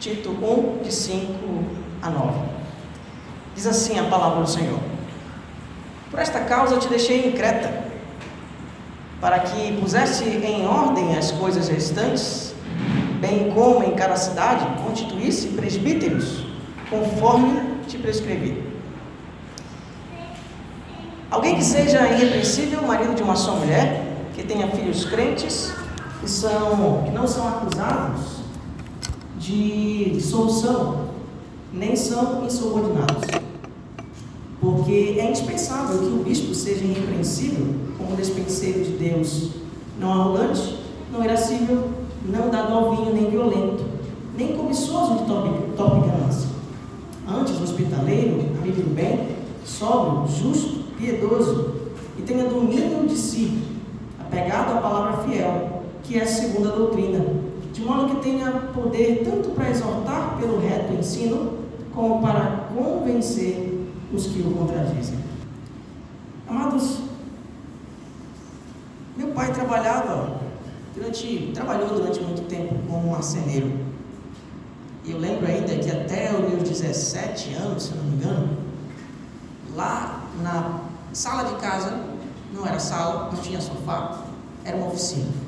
Tito 1, de 5 a 9. Diz assim a palavra do Senhor: Por esta causa te deixei em Creta, para que pusesse em ordem as coisas restantes, bem como em cada cidade constituísse presbíteros, conforme te prescrevi. Alguém que seja irrepreensível, marido de uma só mulher, que tenha filhos crentes, que, são, que não são acusados de dissolução, nem são insubordinados. Porque é indispensável que o bispo seja irrepreensível, como despenseiro de Deus, não arrogante, não irascível, não dado ao vinho, nem violento, nem cobiçoso de torpe ganância. Antes, hospitaleiro, amigo do bem, sóbrio, justo, piedoso, e tenha domínio de si, apegado à palavra fiel, que é a segunda doutrina, de modo que tenha poder tanto para exortar pelo reto ensino, como para convencer os que o contradizem. Amados, meu pai trabalhava durante, trabalhou durante muito tempo como marceneiro. E eu lembro ainda que até os meus 17 anos, se não me engano, lá na sala de casa, não era sala, não tinha sofá, era uma oficina.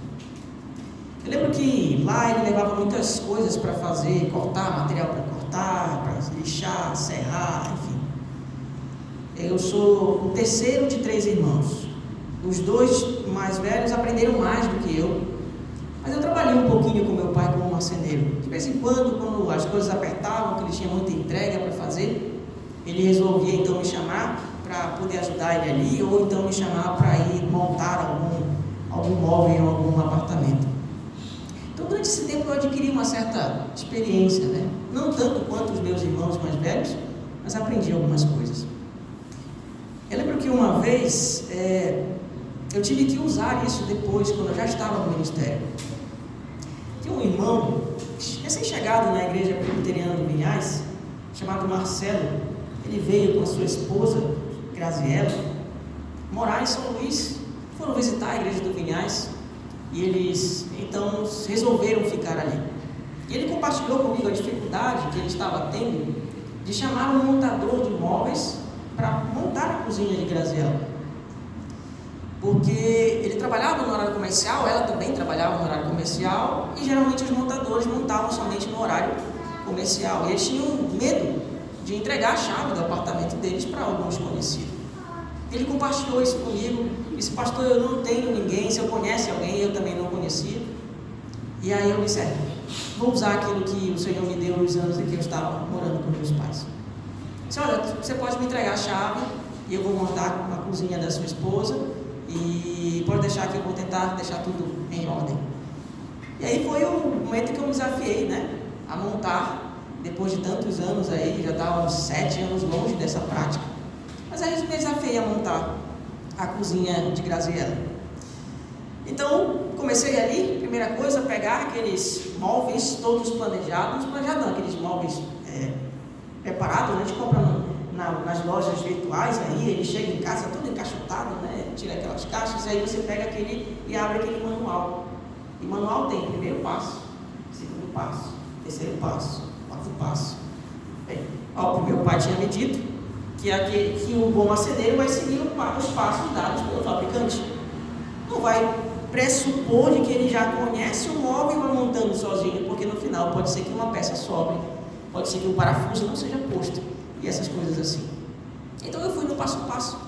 Lembro que lá ele levava muitas coisas para fazer, cortar, material para cortar, para lixar, serrar, enfim. Eu sou o terceiro de três irmãos. Os dois mais velhos aprenderam mais do que eu. Mas eu trabalhei um pouquinho com meu pai como marceneiro. De vez em quando, quando as coisas apertavam, que ele tinha muita entrega para fazer, ele resolvia então me chamar para poder ajudar ele ali, ou então me chamar para ir montar algum, algum móvel em algum apartamento. Esse tempo, eu adquiri uma certa experiência, né? não tanto quanto os meus irmãos mais velhos, mas aprendi algumas coisas. Eu lembro que uma vez é, eu tive que usar isso depois, quando eu já estava no ministério. Tinha um irmão, recém-chegado na igreja presbiteriana do Vinhais, chamado Marcelo. Ele veio com a sua esposa, Graziella, morar em São Luís. Foram visitar a igreja do Vinhais e eles então resolveram ficar ali. E ele compartilhou comigo a dificuldade que ele estava tendo de chamar um montador de móveis para montar a cozinha de Graziella porque ele trabalhava no horário comercial, ela também trabalhava no horário comercial, e geralmente os montadores montavam somente no horário comercial. E eles tinham medo de entregar a chave do apartamento deles para algum desconhecido. Ele compartilhou isso comigo, disse, pastor, eu não tenho ninguém, se eu conhece alguém, eu também não conhecia. E aí eu disse, é, vou usar aquilo que o Senhor me deu nos anos em que eu estava morando com meus pais. Disse, olha, você pode me entregar a chave e eu vou montar a cozinha da sua esposa e pode deixar que eu vou tentar deixar tudo em ordem. E aí foi o momento que eu me desafiei, né? A montar, depois de tantos anos aí, já estava uns sete anos longe dessa prática. Mas aí eu me desafiei a montar a cozinha de Graziella. Então, comecei ali, primeira coisa, pegar aqueles móveis todos planejados, planejados não, aqueles móveis é, preparados, né? a gente compra na, nas lojas virtuais aí, ele chega em casa todo encaixotado, né? Tira aquelas caixas, aí você pega aquele e abre aquele manual. E manual tem primeiro passo, segundo passo, terceiro passo, quarto passo. Bem, ó, o meu pai tinha me dito que, aquele, que o bom marceneiro vai seguir os passos dados pelo fabricante. Não vai pressupor de que ele já conhece o móvel e vai montando sozinho, porque no final pode ser que uma peça sobre, pode ser que o parafuso não seja posto e essas coisas assim. Então eu fui no passo a passo,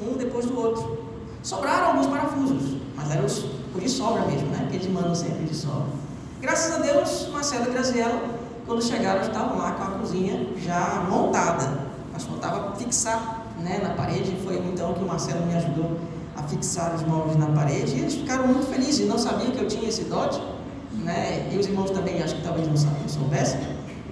um depois do outro. Sobraram alguns parafusos, mas eram os, de sobra mesmo, né? Porque eles mandam sempre de sobra. Graças a Deus, Marcelo e Graziella, quando chegaram, estavam lá com a cozinha já montada. Mas faltava fixar né, na parede. Foi então que o Marcelo me ajudou a fixar os móveis na parede. E eles ficaram muito felizes, não sabiam que eu tinha esse dote. Né? E os irmãos também, acho que talvez não, não soubessem.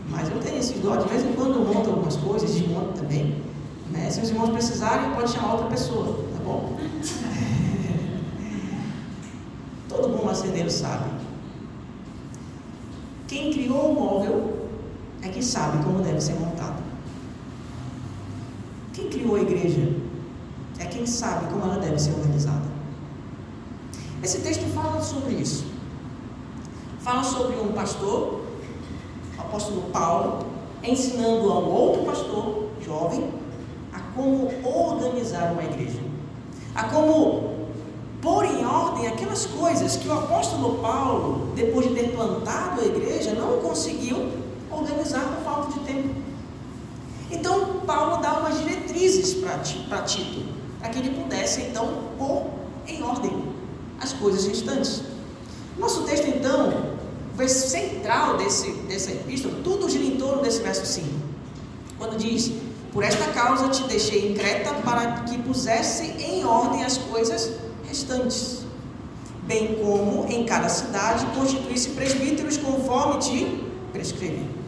Mas eu tenho esse dó, de vez em quando eu monto algumas coisas, desmonto também. Né? Se os irmãos precisarem, pode chamar outra pessoa, tá bom? Todo bom marceneiro sabe. Quem criou o móvel é que sabe como deve ser montado. Quem criou a igreja é quem sabe como ela deve ser organizada. Esse texto fala sobre isso. Fala sobre um pastor apóstolo Paulo ensinando a um outro pastor jovem a como organizar uma igreja, a como pôr em ordem aquelas coisas que o apóstolo Paulo, depois de ter plantado a igreja, não conseguiu organizar por falta de tempo. Então, Paulo dá umas diretrizes para Tito, para que ele pudesse então pôr em ordem as coisas restantes. Nosso texto, então, o central desse, dessa epístola, tudo gira em torno desse verso 5. Quando diz: Por esta causa te deixei em Creta para que pusesse em ordem as coisas restantes, bem como em cada cidade constituísse presbíteros conforme te prescrevi.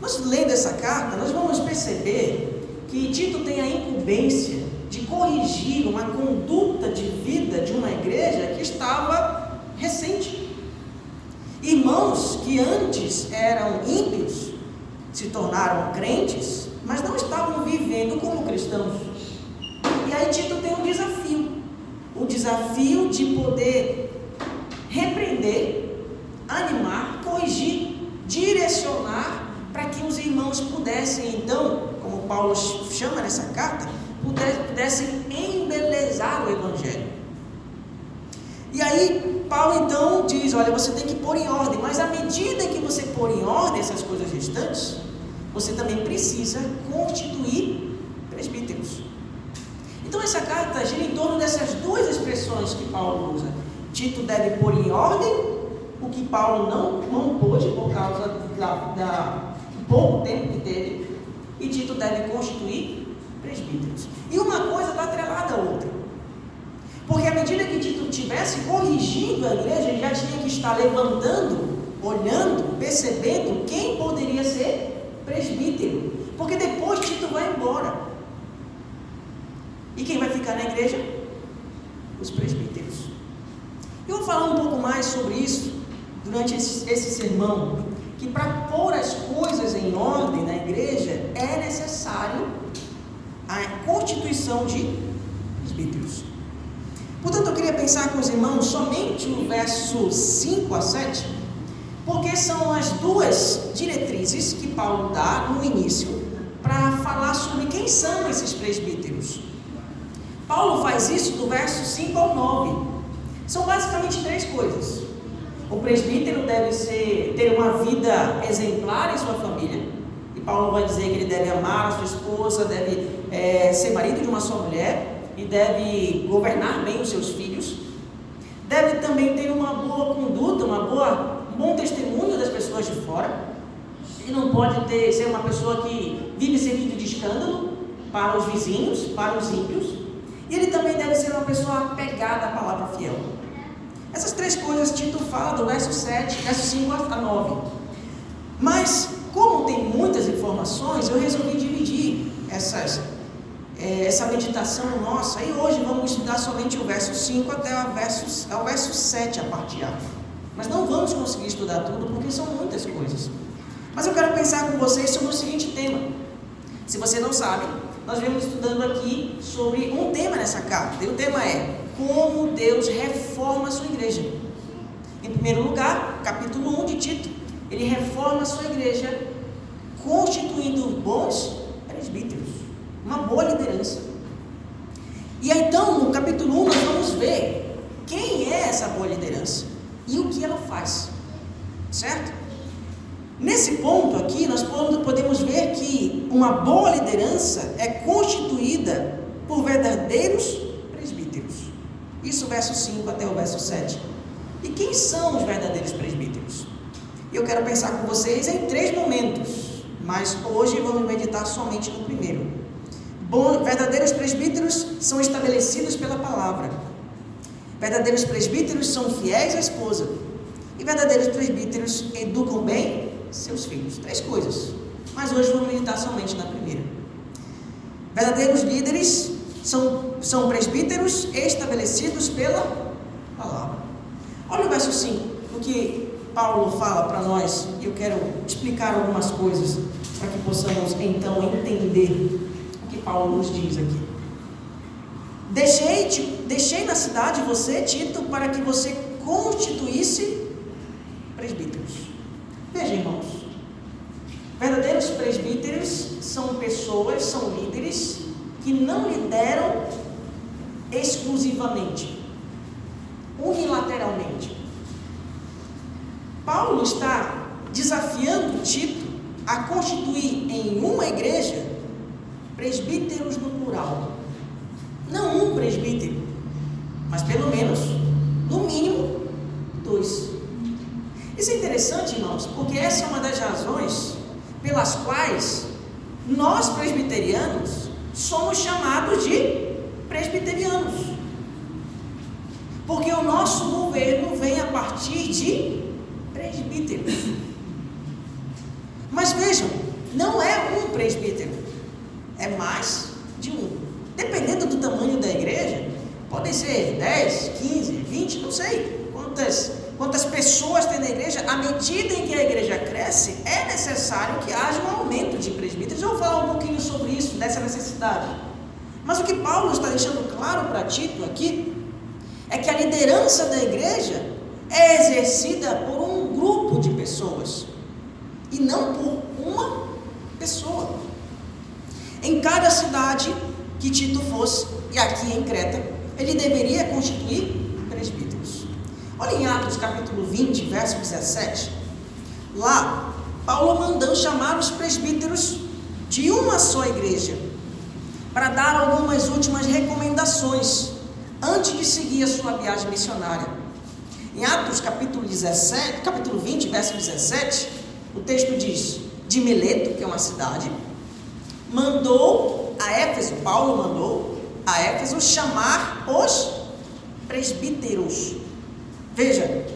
Nós lendo essa carta, nós vamos perceber que Tito tem a incumbência de corrigir uma conduta de vida de uma igreja que estava recente. Irmãos que antes eram ímpios se tornaram crentes, mas não estavam vivendo como cristãos. E aí Tito tem um desafio o desafio de poder repreender, animar, corrigir, direcionar para que os irmãos pudessem então, como Paulo chama nessa carta, pudessem embelezar o Evangelho. E aí, Paulo então diz: olha, você tem que pôr em ordem, mas à medida que você pôr em ordem essas coisas restantes, você também precisa constituir presbíteros. Então essa carta gira em torno dessas duas expressões que Paulo usa. Tito deve pôr em ordem o que Paulo não, não pôde por causa da, da, pouco tempo que teve, e Tito deve constituir presbíteros. E uma coisa está atrelada à outra. Porque à medida que Tito estivesse corrigindo a igreja, ele já tinha que estar levantando, olhando, percebendo quem poderia ser presbítero. Porque depois Tito vai embora. E quem vai ficar na igreja? Os presbíteros. Eu vou falar um pouco mais sobre isso durante esse, esse sermão. Que para pôr as coisas em ordem na igreja é necessário a constituição de presbíteros. Portanto, eu queria pensar com os irmãos somente no verso 5 a 7, porque são as duas diretrizes que Paulo dá no início para falar sobre quem são esses presbíteros. Paulo faz isso do verso 5 ao 9. São basicamente três coisas. O presbítero deve ser, ter uma vida exemplar em sua família. E Paulo vai dizer que ele deve amar a sua esposa, deve é, ser marido de uma só mulher e deve governar bem os seus filhos. Deve também ter uma boa conduta, uma boa, um bom testemunho das pessoas de fora. Ele não pode ter, ser uma pessoa que vive servindo de escândalo para os vizinhos, para os ímpios. E ele também deve ser uma pessoa apegada à palavra fiel. Essas três coisas Tito fala do verso 7, verso 5 a 9. Mas, como tem muitas informações, eu resolvi dividir essas, é, essa meditação nossa. E hoje vamos estudar somente o verso 5 até o verso, ao verso 7 a parte A. Mas não vamos conseguir estudar tudo porque são muitas coisas. Mas eu quero pensar com vocês sobre o seguinte tema. Se você não sabe, nós vemos estudando aqui sobre um tema nessa carta. E o tema é como Deus reforma a sua igreja. Em primeiro lugar, capítulo 1 de Tito, ele reforma a sua igreja constituindo bons presbíteros, uma boa liderança. E então, no capítulo 1, nós vamos ver quem é essa boa liderança e o que ela faz, certo? Nesse ponto aqui, nós podemos ver que uma boa liderança é constituída por verdadeiros. Isso, verso 5 até o verso 7. E quem são os verdadeiros presbíteros? Eu quero pensar com vocês em três momentos, mas hoje vamos meditar somente no primeiro. Bom, verdadeiros presbíteros são estabelecidos pela palavra. Verdadeiros presbíteros são fiéis à esposa. E verdadeiros presbíteros educam bem seus filhos. Três coisas. Mas hoje vamos meditar somente na primeira. Verdadeiros líderes são, são presbíteros estabelecidos pela palavra. Olha o verso 5, o que Paulo fala para nós, e eu quero explicar algumas coisas para que possamos então entender o que Paulo nos diz aqui. Deixei, deixei na cidade você, Tito, para que você constituísse presbíteros. Veja, irmãos, Verdadeiros presbíteros são pessoas, são líderes que não lideram exclusivamente, unilateralmente. Paulo está desafiando Tito a constituir em uma igreja presbíteros no plural. Não um presbítero, mas pelo menos, no mínimo, dois. Isso é interessante, irmãos, porque essa é uma das razões pelas quais nós presbiterianos somos chamados de presbiterianos. Porque o nosso governo vem a partir de presbíteros. Mas vejam, não é um presbítero, é mais de um. Dependendo do tamanho da igreja, podem ser 10, 15, 20, não sei quantas quantas pessoas tem na igreja, à medida em que a igreja cresce, é necessário que haja um aumento de presbíteros. Vou falar um pouquinho sobre isso, dessa necessidade. Mas o que Paulo está deixando claro para Tito aqui é que a liderança da igreja é exercida por um grupo de pessoas e não por uma pessoa. Em cada cidade que Tito fosse, e aqui em Creta, ele deveria constituir Olha em Atos capítulo 20, verso 17. Lá, Paulo mandou chamar os presbíteros de uma só igreja para dar algumas últimas recomendações antes de seguir a sua viagem missionária. Em Atos capítulo 17, capítulo 20, verso 17, o texto diz: de Mileto, que é uma cidade, mandou a Éfeso, Paulo mandou a Éfeso chamar os presbíteros Veja,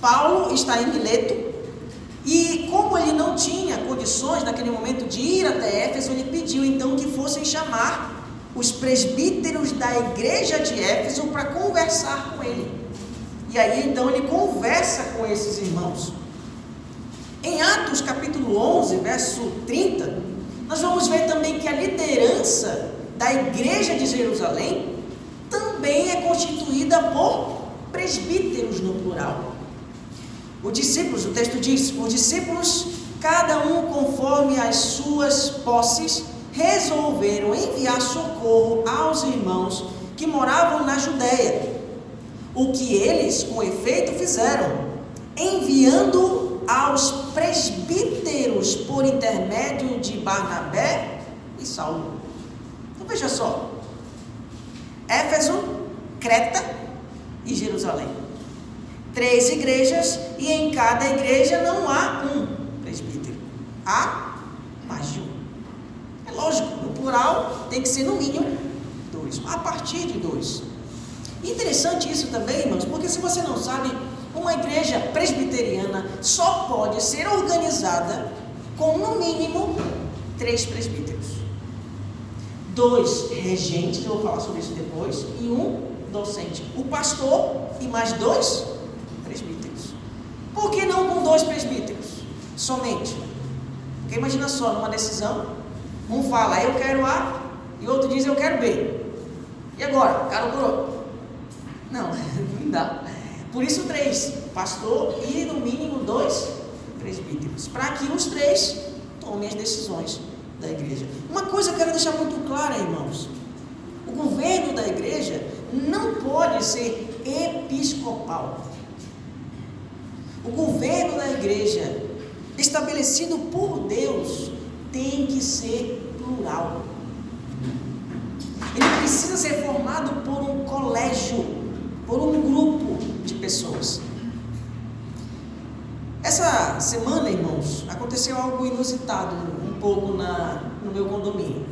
Paulo está em Mileto e, como ele não tinha condições naquele momento de ir até Éfeso, ele pediu então que fossem chamar os presbíteros da igreja de Éfeso para conversar com ele. E aí então ele conversa com esses irmãos. Em Atos capítulo 11, verso 30, nós vamos ver também que a liderança da igreja de Jerusalém também é constituída por presbíteros no plural. Os discípulos, o texto diz: os discípulos, cada um conforme as suas posses, resolveram enviar socorro aos irmãos que moravam na Judéia. O que eles, com efeito, fizeram, enviando aos presbíteros por intermédio de Barnabé e Saulo. Então veja só: Éfeso, Creta e Jerusalém. Três igrejas e em cada igreja não há um presbítero. Há mais de um. É lógico, no plural tem que ser no mínimo dois. A partir de dois. Interessante isso também, irmãos, porque se você não sabe, uma igreja presbiteriana só pode ser organizada com no mínimo três presbíteros. Dois regentes, eu vou falar sobre isso depois, e um docente, o pastor e mais dois presbíteros. Por que não com dois presbíteros somente? Porque imagina só, numa decisão, um fala eu quero A e outro diz eu quero B. E agora? Cara ou Não, não dá. Por isso três, pastor e no mínimo dois presbíteros, para que os três tomem as decisões da igreja. Uma coisa eu quero deixar muito clara, irmãos. O governo da igreja não pode ser episcopal. O governo da igreja, estabelecido por Deus, tem que ser plural. Ele precisa ser formado por um colégio, por um grupo de pessoas. Essa semana, irmãos, aconteceu algo inusitado um pouco na, no meu condomínio.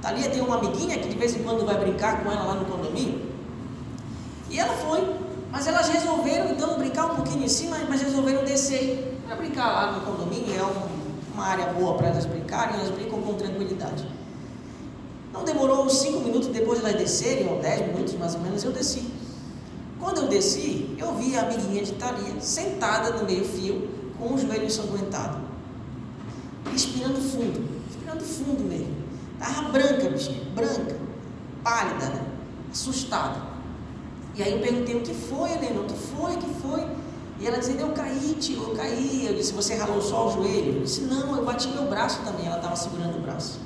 Thalia tem uma amiguinha que de vez em quando vai brincar com ela lá no condomínio. E ela foi, mas elas resolveram então brincar um pouquinho em cima, mas resolveram descer para brincar lá no condomínio. É um, uma área boa para elas brincarem, elas brincam com tranquilidade. Não demorou uns 5 minutos depois de elas descerem, ou 10 minutos mais ou menos, eu desci. Quando eu desci, eu vi a amiguinha de Thalia sentada no meio-fio, com os joelhos ensanguentados, respirando fundo, respirando fundo mesmo. Estava branca, bichinha, branca, pálida, né? assustada. E aí eu perguntei, o que foi, Helena? O que foi, o que foi? E ela dizendo, eu caí, tio, eu caí. Eu disse, você ralou só o joelho? Eu disse, não, eu bati meu braço também. Ela estava segurando o braço.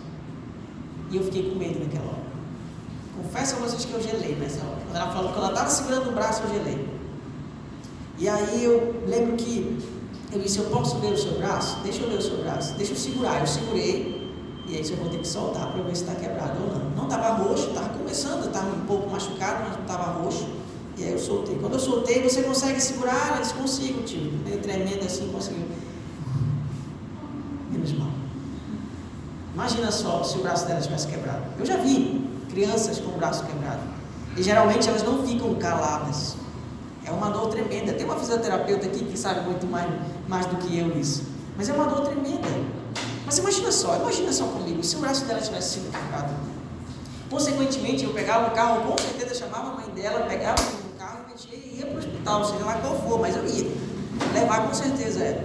E eu fiquei com medo naquela hora. Confesso a vocês que eu gelei nessa hora. Quando ela falou que ela estava segurando o braço, eu gelei. E aí eu lembro que eu disse, eu posso ver o seu braço? Deixa eu ver o seu braço. Deixa eu segurar. Eu segurei. E aí eu vou ter que soltar para ver se está quebrado ou não. Não estava roxo, estava começando, estava um pouco machucado, mas não estava roxo. Aí eu soltei. Quando eu soltei, você consegue segurar? Disse, consigo, tio. Meio tremendo assim, conseguiu. Menos mal. Imagina só se o braço dela tivesse quebrado. Eu já vi crianças com o braço quebrado. E geralmente elas não ficam caladas. É uma dor tremenda. Tem uma fisioterapeuta aqui que sabe muito mais, mais do que eu isso. Mas é uma dor tremenda. Mas imagina só, imagina só comigo, se o braço dela tivesse sido quebrado. Consequentemente, eu pegava o carro, com certeza chamava a mãe dela, pegava e ia para o hospital, seja lá qual for, mas eu ia. Levar com certeza era.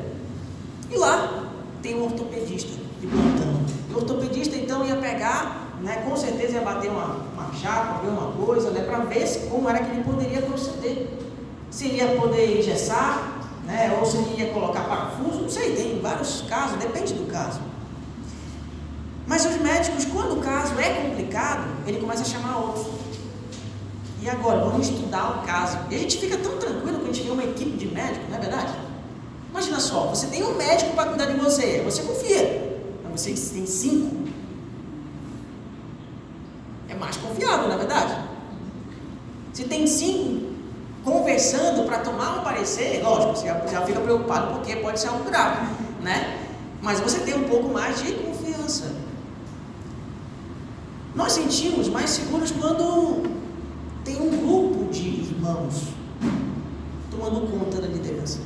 E lá tem um ortopedista de plantão. O ortopedista então ia pegar, né, com certeza ia bater uma, uma chapa, ver uma coisa, né, para ver como era que ele poderia proceder. Se ele ia poder engessar, né, ou se ele ia colocar parafuso, não sei, tem vários casos, depende do caso. Mas os médicos, quando o caso é complicado, ele começa a chamar outros. E agora, vamos estudar o caso. E a gente fica tão tranquilo quando a gente vê uma equipe de médicos, não é verdade? Imagina só, você tem um médico para cuidar de você, você confia. Mas você tem cinco. É mais confiável, não é verdade? Se tem cinco conversando para tomar um parecer, lógico, você já fica preocupado porque pode ser algo grave, né? Mas você tem um pouco mais de confiança. Nós sentimos mais seguros quando tem um grupo de irmãos tomando conta da liderança.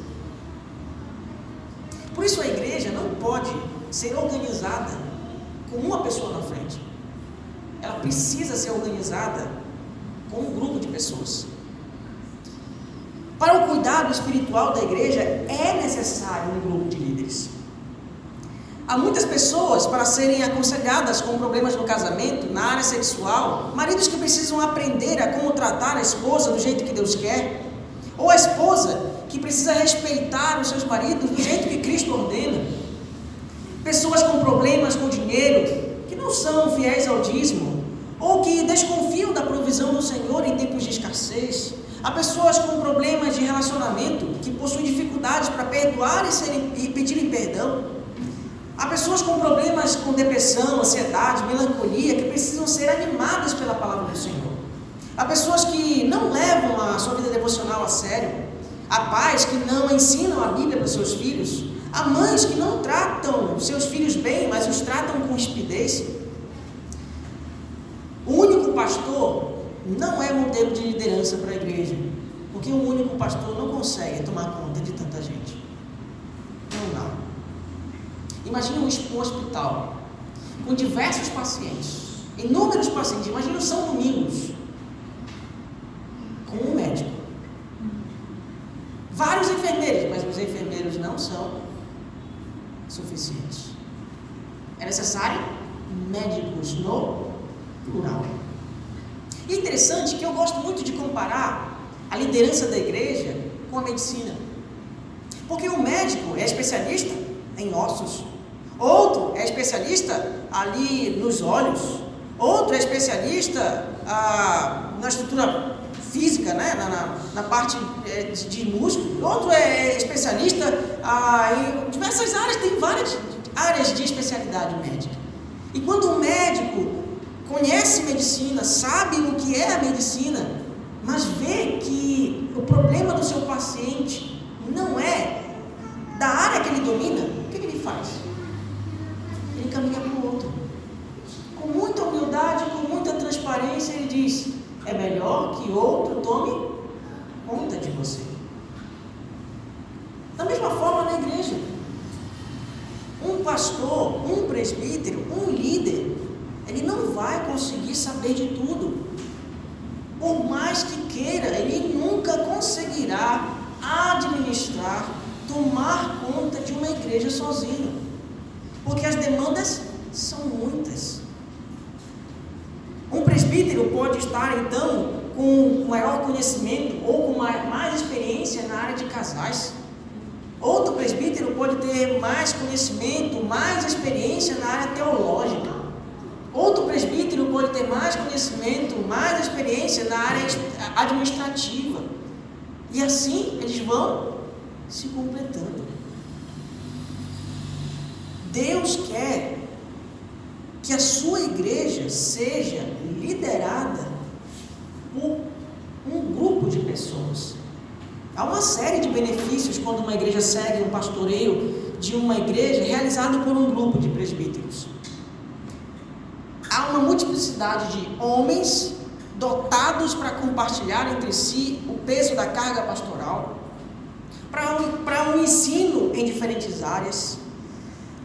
Por isso a igreja não pode ser organizada com uma pessoa na frente. Ela precisa ser organizada com um grupo de pessoas. Para o cuidado espiritual da igreja é necessário um grupo de líderes. Há muitas pessoas para serem aconselhadas com problemas no casamento, na área sexual, maridos que precisam aprender a como tratar a esposa do jeito que Deus quer, ou a esposa que precisa respeitar os seus maridos do jeito que Cristo ordena. Pessoas com problemas com dinheiro, que não são fiéis ao dízimo, ou que desconfiam da provisão do Senhor em tempos de escassez. Há pessoas com problemas de relacionamento, que possuem dificuldades para perdoar e, serem, e pedirem perdão. Há pessoas com problemas com depressão, ansiedade, melancolia, que precisam ser animadas pela palavra do Senhor. Há pessoas que não levam a sua vida devocional a sério. Há pais que não ensinam a Bíblia para seus filhos. Há mães que não tratam seus filhos bem, mas os tratam com espidez. O único pastor não é modelo de liderança para a igreja, porque o único pastor não consegue tomar conta de tanta gente. Imagine um hospital com diversos pacientes, inúmeros pacientes. Imagine o São Domingos com um médico. Vários enfermeiros, mas os enfermeiros não são suficientes. É necessário médicos no plural. E interessante que eu gosto muito de comparar a liderança da igreja com a medicina. Porque o médico é especialista em ossos, Outro é especialista ali nos olhos. Outro é especialista ah, na estrutura física, né? na, na, na parte é, de, de, músculo. Outro é especialista ah, em diversas áreas, tem várias áreas de especialidade médica. E quando um médico conhece medicina, sabe o que é a medicina, mas vê que o problema do seu paciente não é da área que ele domina, o que, que ele faz? Ele caminha para o outro. Com muita humildade, com muita transparência, ele diz: é melhor que outro tome conta de você. Da mesma forma na igreja. Um pastor, um presbítero, um líder, ele não vai conseguir saber de tudo. Por mais que queira, ele nunca conseguirá administrar, tomar conta de uma igreja sozinho. Porque as demandas são muitas. Um presbítero pode estar então com maior conhecimento ou com mais experiência na área de casais. Outro presbítero pode ter mais conhecimento, mais experiência na área teológica. Outro presbítero pode ter mais conhecimento, mais experiência na área administrativa. E assim eles vão se completando. Deus quer que a sua igreja seja liderada por um grupo de pessoas. Há uma série de benefícios quando uma igreja segue um pastoreio de uma igreja realizado por um grupo de presbíteros. Há uma multiplicidade de homens dotados para compartilhar entre si o peso da carga pastoral, para um, um ensino em diferentes áreas,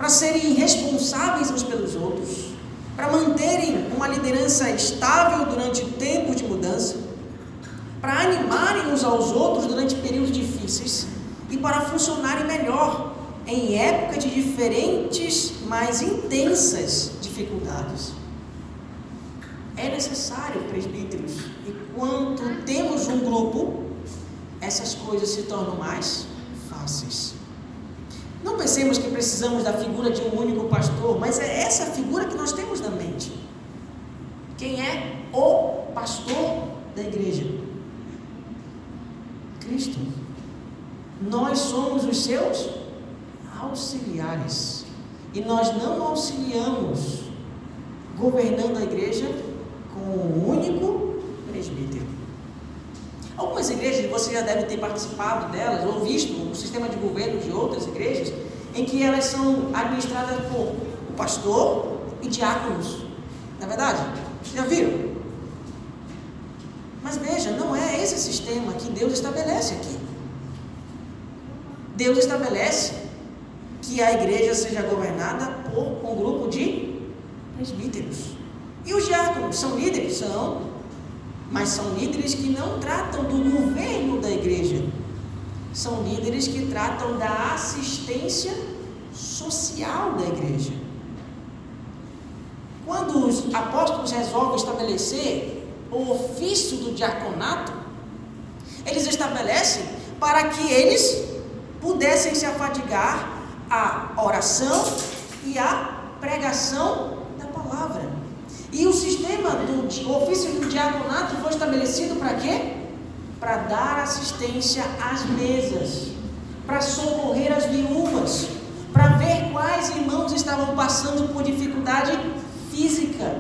para serem responsáveis uns pelos outros, para manterem uma liderança estável durante tempos de mudança, para animarem uns aos outros durante períodos difíceis e para funcionarem melhor em época de diferentes, mais intensas dificuldades. É necessário, presbíteros, enquanto temos um grupo, essas coisas se tornam mais fáceis. Não pensemos que precisamos da figura de um único pastor, mas é essa figura que nós temos na mente. Quem é o pastor da igreja? Cristo. Nós somos os seus auxiliares. E nós não auxiliamos governando a igreja com um único presbítero. Algumas igrejas, você já deve ter participado delas, ou visto o sistema de governo de outras igrejas, em que elas são administradas por o pastor e diáconos. Não é verdade? Já viram? Mas veja, não é esse sistema que Deus estabelece aqui. Deus estabelece que a igreja seja governada por um grupo de presbíteros. E os diáconos são líderes? São, mas são líderes que não tratam do governo da igreja. São líderes que tratam da assistência social da igreja. Quando os apóstolos resolvem estabelecer o ofício do diaconato, eles estabelecem para que eles pudessem se afadigar à oração e à pregação da palavra. E o sistema do ofício do diaconato foi estabelecido para quê? Para dar assistência às mesas, para socorrer as viúvas, para ver quais irmãos estavam passando por dificuldade física,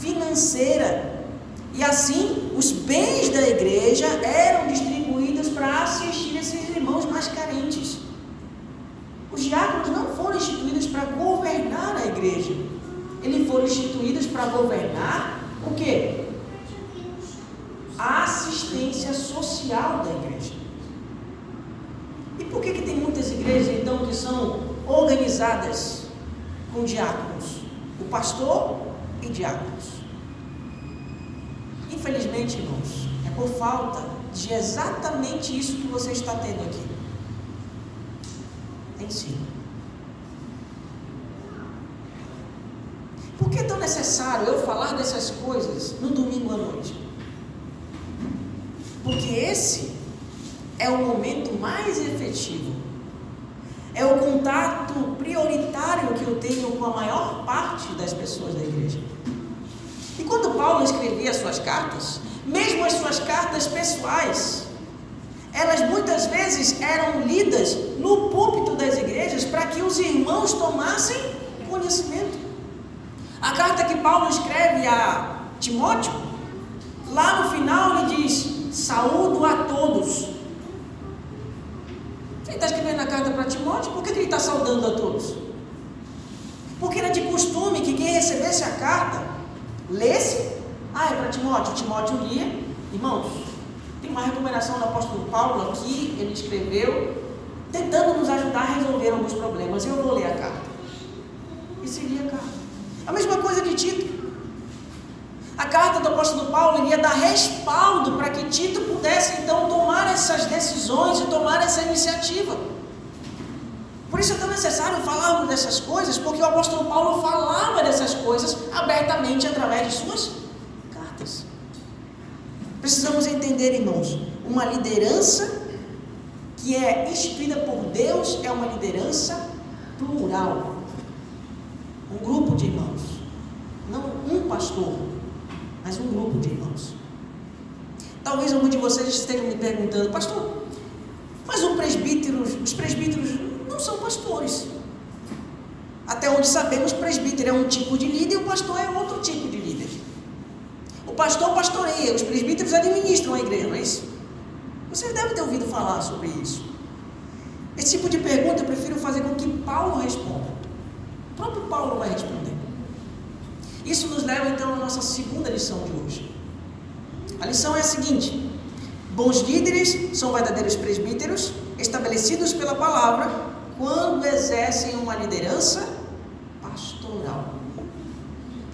financeira, e assim, os bens da igreja eram distribuídos para assistir esses irmãos mais carentes. Os diáconos não foram instituídos para governar a igreja. Eles foram instituídos para governar o quê? A assistência social da igreja. E por que, que tem muitas igrejas então que são organizadas com diáconos? O pastor e diáconos. Infelizmente, irmãos, é por falta de exatamente isso que você está tendo aqui. Ensino. Que é tão necessário eu falar dessas coisas no domingo à noite? Porque esse é o momento mais efetivo. É o contato prioritário que eu tenho com a maior parte das pessoas da igreja. E quando Paulo escrevia suas cartas, mesmo as suas cartas pessoais, elas muitas vezes eram lidas no púlpito das igrejas para que os irmãos tomassem conhecimento. A carta que Paulo escreve a Timóteo, lá no final ele diz: Saúdo a todos. Ele está escrevendo a carta para Timóteo, por que ele está saudando a todos? Porque era de costume que quem recebesse a carta lesse, ah, é para Timóteo, Timóteo lia, irmãos, tem uma recomendação do apóstolo Paulo aqui, ele escreveu, tentando nos ajudar a resolver alguns problemas. Eu vou ler a carta. E se lia a carta. A mesma coisa de Tito. A carta do apóstolo Paulo iria dar respaldo para que Tito pudesse então tomar essas decisões e tomar essa iniciativa. Por isso é tão necessário falarmos dessas coisas, porque o apóstolo Paulo falava dessas coisas abertamente através de suas cartas. Precisamos entender, irmãos, uma liderança que é instituída por Deus é uma liderança plural. Um grupo de irmãos. Não um pastor, mas um grupo de irmãos. Talvez algum de vocês estejam me perguntando, pastor, mas o presbítero, os presbíteros não são pastores. Até onde sabemos, presbítero é um tipo de líder e o pastor é outro tipo de líder. O pastor pastoreia, os presbíteros administram a igreja, não é isso? Você deve ter ouvido falar sobre isso. Esse tipo de pergunta eu prefiro fazer com que Paulo responda. Próprio Paulo vai responder. Isso nos leva então à nossa segunda lição de hoje. A lição é a seguinte: bons líderes são verdadeiros presbíteros estabelecidos pela palavra quando exercem uma liderança pastoral.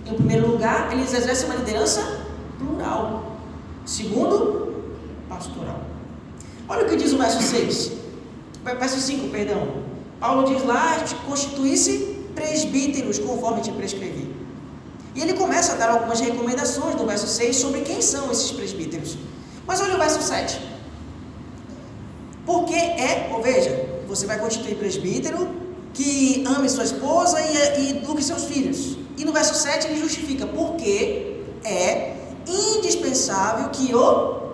Em primeiro lugar, eles exercem uma liderança plural. Segundo, pastoral. Olha o que diz o verso 6. Verso 5, perdão. Paulo diz lá: constituir-se presbíteros conforme te prescrevi. E ele começa a dar algumas recomendações no verso 6 sobre quem são esses presbíteros. Mas olha o verso 7. Porque é, ou veja, você vai constituir presbítero que ame sua esposa e, e eduque seus filhos. E no verso 7 ele justifica porque é indispensável que o.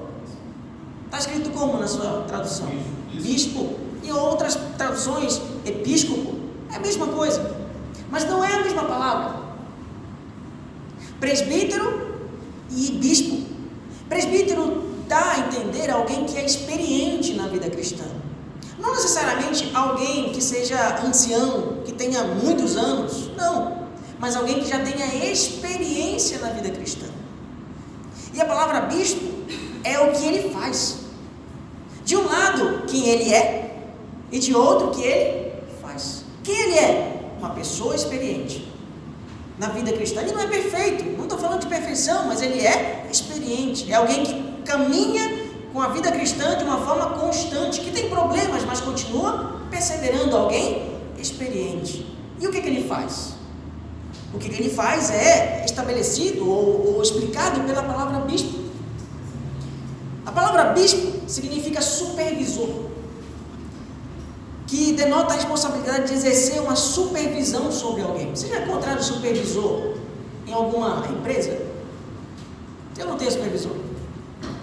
Está escrito como na sua tradução? Bispo. E outras traduções, episcopo. É a mesma coisa. Mas não é a mesma palavra. Presbítero e bispo. Presbítero dá a entender alguém que é experiente na vida cristã. Não necessariamente alguém que seja ancião, que tenha muitos anos, não. Mas alguém que já tenha experiência na vida cristã. E a palavra bispo é o que ele faz. De um lado, quem ele é, e de outro, que ele faz. Quem ele é? Uma pessoa experiente na vida cristã. Ele não é perfeito, não estou falando de perfeição, mas ele é experiente. É alguém que caminha com a vida cristã de uma forma constante, que tem problemas, mas continua perseverando. Alguém experiente. E o que, que ele faz? O que, que ele faz é estabelecido ou, ou explicado pela palavra bispo. A palavra bispo significa supervisor que denota a responsabilidade de exercer uma supervisão sobre alguém. Você já encontraram supervisor em alguma empresa? Eu não tenho supervisor.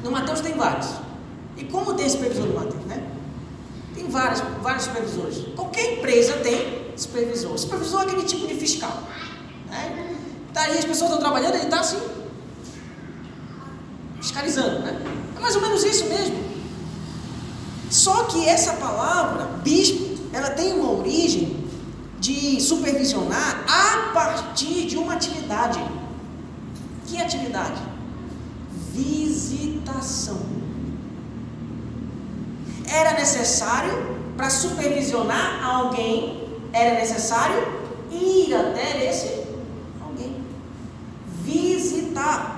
No Mateus tem vários. E como tem supervisor no Mateus, né? Tem vários, vários supervisores. Qualquer empresa tem supervisor. Supervisor é aquele tipo de fiscal. Né? Tá aí, as pessoas estão trabalhando, ele está assim, fiscalizando, né? É mais ou menos isso mesmo. Só que essa palavra, bispo, ela tem uma origem de supervisionar a partir de uma atividade. Que atividade? Visitação. Era necessário, para supervisionar alguém, era necessário ir até esse alguém. Visitar.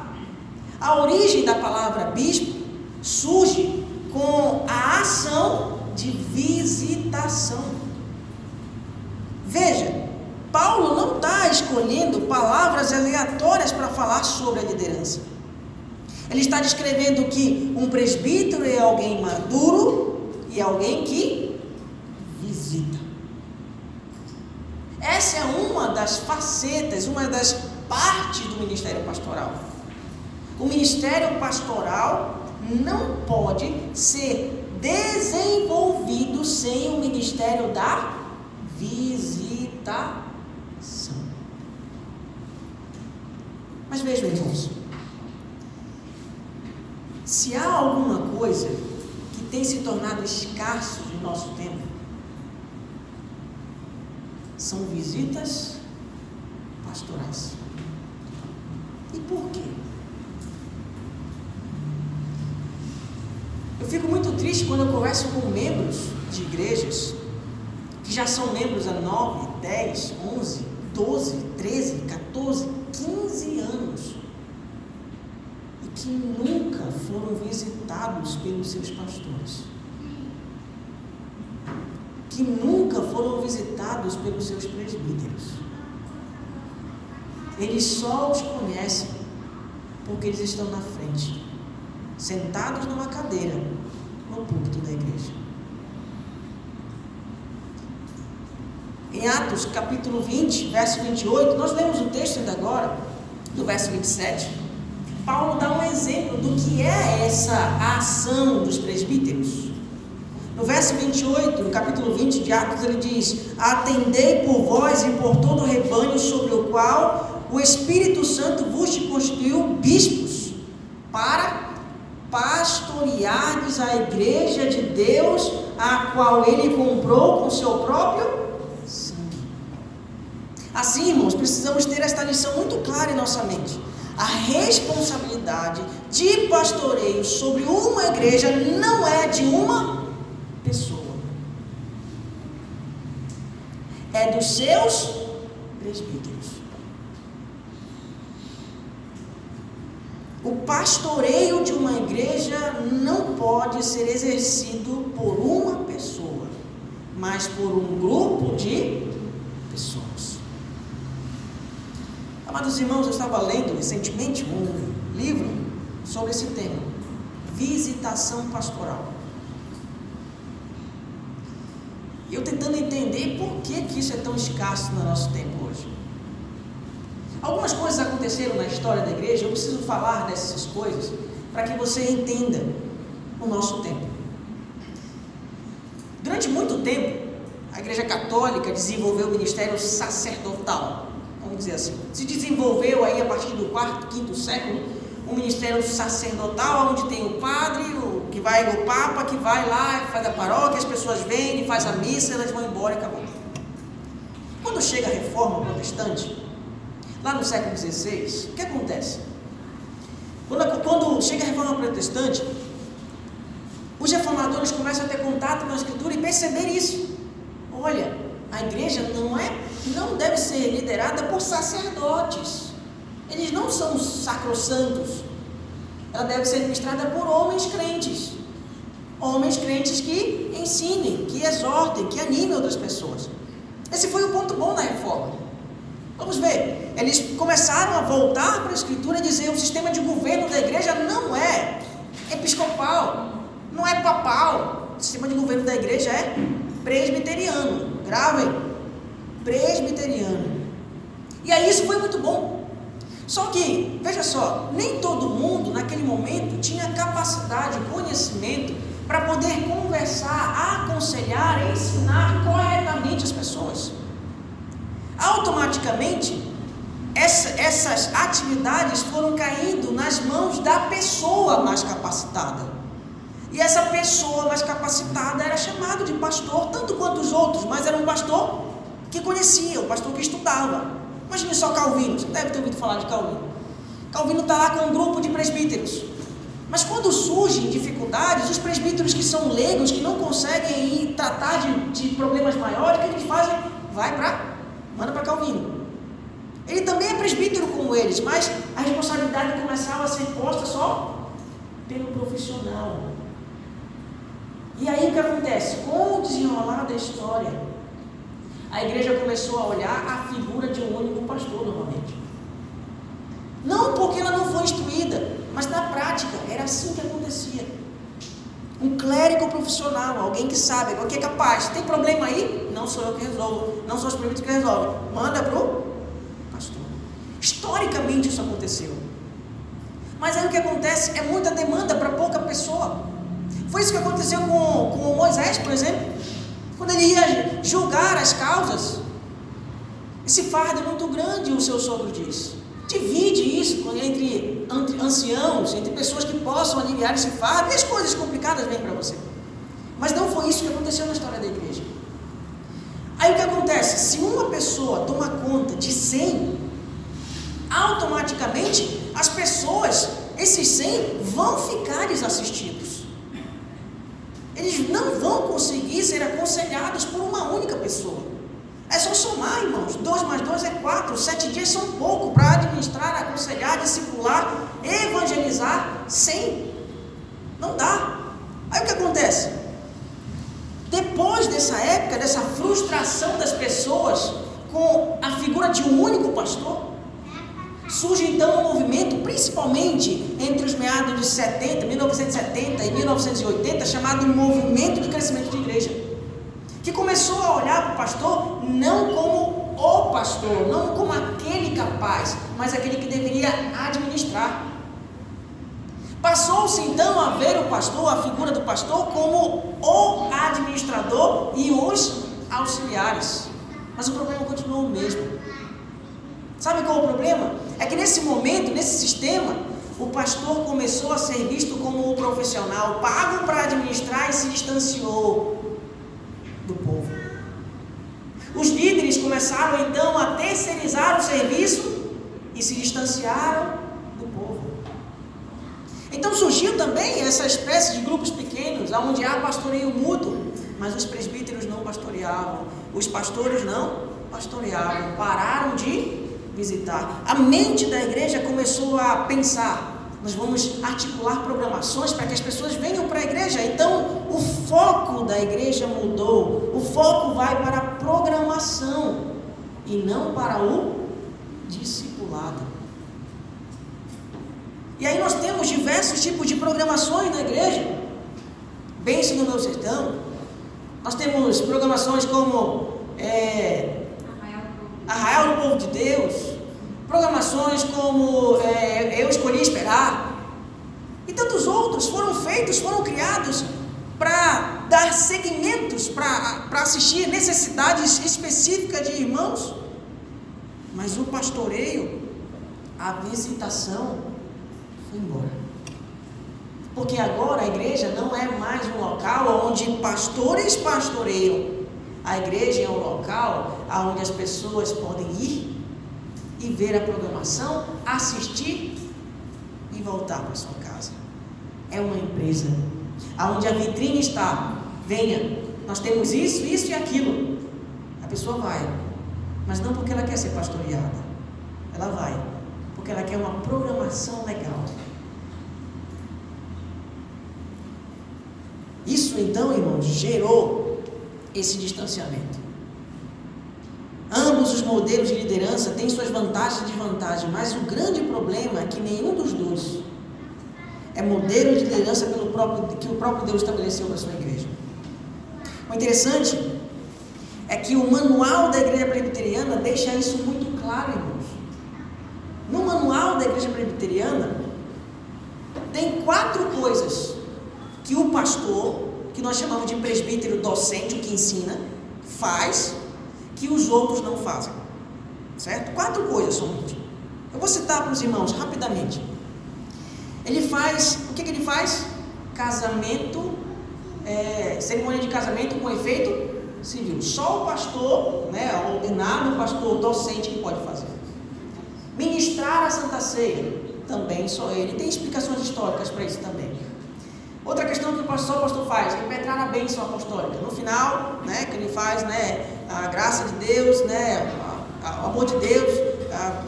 A origem da palavra bispo surge com a ação de visitação. Veja, Paulo não está escolhendo palavras aleatórias para falar sobre a liderança. Ele está descrevendo que um presbítero é alguém maduro e alguém que visita. Essa é uma das facetas, uma das partes do ministério pastoral. O ministério pastoral não pode ser desenvolvido sem o ministério da visitação. Mas vejam, irmãos, se há alguma coisa que tem se tornado escasso de nosso tempo, são visitas pastorais. E por quê? Eu fico muito triste quando eu converso com membros de igrejas que já são membros há 9, 10, 11, 12, 13, 14, 15 anos e que nunca foram visitados pelos seus pastores. Que nunca foram visitados pelos seus presbíteros. Eles só os conhecem porque eles estão na frente. Sentados numa cadeira no púlpito da igreja. Em Atos capítulo 20, verso 28, nós lemos o texto ainda agora, do verso 27. Paulo dá um exemplo do que é essa ação dos presbíteros. No verso 28, no capítulo 20 de Atos, ele diz: Atendei por vós e por todo o rebanho sobre o qual o Espírito Santo vos constituiu bispos, para pastoreardes a igreja de Deus, a qual ele comprou com seu próprio sangue. Assim, irmãos, precisamos ter esta lição muito clara em nossa mente. A responsabilidade de pastoreio sobre uma igreja não é de uma pessoa. É dos seus presbíteros. O pastoreio de uma igreja não pode ser exercido por uma pessoa, mas por um grupo de pessoas. Amados irmãos, eu estava lendo recentemente um livro sobre esse tema: visitação pastoral. E eu tentando entender por que, que isso é tão escasso no nosso tempo hoje. Algumas coisas aconteceram na história da igreja, eu preciso falar dessas coisas para que você entenda o nosso tempo. Durante muito tempo, a Igreja Católica desenvolveu o ministério sacerdotal, vamos dizer assim. Se desenvolveu aí a partir do quarto, quinto século, um ministério sacerdotal, onde tem o padre, o que vai o papa, que vai lá, faz a paróquia, as pessoas vêm, faz a missa, elas vão embora e acabou. Quando chega a reforma protestante, lá no século XVI, o que acontece? Quando, quando chega a reforma protestante, os reformadores começam a ter contato com a escritura e perceber isso. Olha, a igreja não é, não deve ser liderada por sacerdotes. Eles não são sacrossantos. Ela deve ser administrada por homens crentes. Homens crentes que ensinem, que exortem, que animem outras pessoas. Esse foi o ponto bom da reforma. Vamos ver. Eles começaram a voltar para a Escritura e dizer: o sistema de governo da igreja não é episcopal, não é papal. O sistema de governo da igreja é presbiteriano. Gravem. Presbiteriano. E aí isso foi muito bom. Só que, veja só, nem todo mundo naquele momento tinha capacidade, conhecimento para poder conversar, aconselhar, ensinar corretamente as pessoas. Automaticamente, essa, essas atividades foram caindo nas mãos da pessoa mais capacitada. E essa pessoa mais capacitada era chamado de pastor, tanto quanto os outros, mas era um pastor que conhecia, um pastor que estudava. Imagine só Calvino, você deve ter ouvido falar de Calvino. Calvino está lá com um grupo de presbíteros. Mas quando surgem dificuldades, os presbíteros que são leigos, que não conseguem ir tratar de, de problemas maiores, o que eles fazem? Vai para, manda para Calvino. Ele também é presbítero como eles, mas a responsabilidade começava a ser posta só pelo profissional. E aí o que acontece? Com o desenrolar da história, a igreja começou a olhar a figura de um único pastor normalmente. Não porque ela não foi instruída, mas na prática era assim que acontecia. Um clérigo profissional, alguém que sabe, alguém que é capaz. Tem problema aí? Não sou eu que resolvo, não sou os primeiros que resolvem. Manda para o pastor. Historicamente isso aconteceu. Mas aí o que acontece é muita demanda para pouca pessoa. Foi isso que aconteceu com, com Moisés, por exemplo. Quando ele ia julgar as causas, esse fardo é muito grande, o seu sogro diz. Divide isso entre, anciãos, entre pessoas que possam aliviar esse fardo, e as coisas complicadas vêm para você. Mas não foi isso que aconteceu na história da igreja. Aí o que acontece? Se uma pessoa toma conta de 100, automaticamente as pessoas, esses 100, vão ficar desassistidos eles não vão conseguir ser aconselhados por uma única pessoa. É só somar, irmãos. 2 mais 2 é 4. Sete dias são pouco para administrar, aconselhar, discipular, evangelizar. Sem. Não dá. Aí o que acontece? Depois dessa época, dessa frustração das pessoas com a figura de um único pastor, Surge então um movimento, principalmente entre os meados de 70, 1970 e 1980, chamado Movimento de Crescimento de Igreja, que começou a olhar para o pastor não como o pastor, não como aquele capaz, mas aquele que deveria administrar. Passou-se então a ver o pastor, a figura do pastor, como o administrador e os auxiliares. Mas o problema continua o mesmo. Sabe qual é o problema? É que nesse momento, nesse sistema, o pastor começou a ser visto como o profissional, pago para administrar e se distanciou do povo. Os líderes começaram então a terceirizar o serviço e se distanciaram do povo. Então surgiu também essa espécie de grupos pequenos, onde há pastoreio mútuo, mas os presbíteros não pastoreavam, os pastores não pastoreavam, pararam de visitar. A mente da igreja começou a pensar: nós vamos articular programações para que as pessoas venham para a igreja. Então, o foco da igreja mudou. Foco vai para a programação e não para o discipulado. E aí nós temos diversos tipos de programações na igreja. Bênção no meu sertão. Nós temos programações como é, Arraial do Povo de Deus, programações como é, Eu Escolhi Esperar, e tantos outros foram feitos, foram criados para dar segmentos, para assistir necessidades específicas de irmãos. Mas o pastoreio, a visitação, foi embora. Porque agora a igreja não é mais um local onde pastores pastoreiam, a igreja é um local onde as pessoas podem ir e ver a programação, assistir e voltar para sua casa. É uma empresa onde a vitrine está. Venha, nós temos isso, isso e aquilo. A pessoa vai, mas não porque ela quer ser pastoreada. Ela vai porque ela quer uma programação legal. Isso então, irmãos, gerou esse distanciamento. Ambos os modelos de liderança têm suas vantagens e desvantagens, mas o grande problema é que nenhum dos dois é modelo de liderança pelo próprio, que o próprio Deus estabeleceu para a sua igreja. O interessante é que o manual da igreja presbiteriana deixa isso muito claro, irmãos. No manual da igreja presbiteriana tem quatro coisas que o pastor que nós chamamos de presbítero docente, o que ensina, faz, que os outros não fazem. Certo? Quatro coisas somente. Eu vou citar para os irmãos rapidamente. Ele faz, o que, que ele faz? Casamento, é, cerimônia de casamento com efeito civil. Só o pastor, né, ordenado pastor docente que pode fazer. Ministrar a Santa Ceia, também só ele. Tem explicações históricas para isso também. Outra questão que o pastor, o pastor faz, é impetrar a bênção apostólica. No final, né, que ele faz, né, a graça de Deus, né, o amor de Deus, a,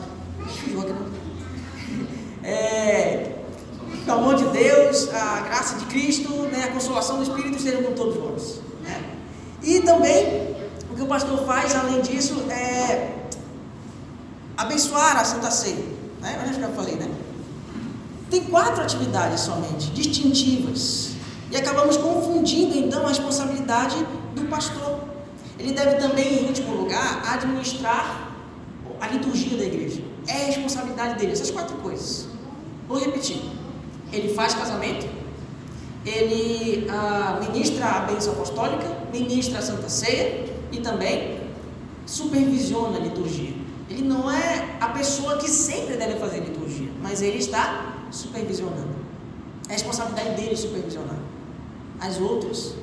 é, o amor de Deus, a graça de Cristo, né, a consolação do Espírito estejam com todos nós. Né? E também, o que o pastor faz, além disso, é abençoar a Santa Ceia. Né? Eu já falei, né? Tem quatro atividades somente, distintivas. E acabamos confundindo então a responsabilidade do pastor. Ele deve também, em último lugar, administrar a liturgia da igreja. É a responsabilidade dele, essas quatro coisas. Vou repetir. Ele faz casamento, ele ah, ministra a bênção apostólica, ministra a Santa Ceia e também supervisiona a liturgia. Ele não é a pessoa que sempre deve fazer liturgia, mas ele está supervisionando. É a responsabilidade dele supervisionar. As outras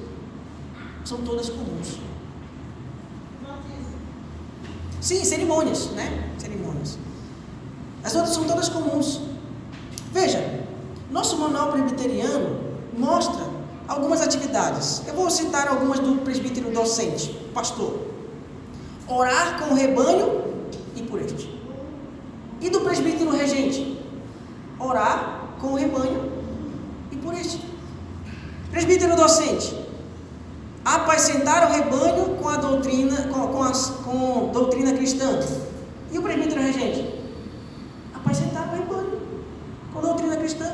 são todas comuns. Sim, cerimônias, né? Cerimônias. As outras são todas comuns. Veja, nosso manual presbiteriano mostra algumas atividades. Eu vou citar algumas do presbítero docente, pastor. Orar com o rebanho e por este. E do presbítero regente? orar com o rebanho e por isso. Presbítero docente, apacentar o rebanho com a doutrina, com, com, as, com doutrina cristã. E o presbítero regente? em banho com a doutrina cristã.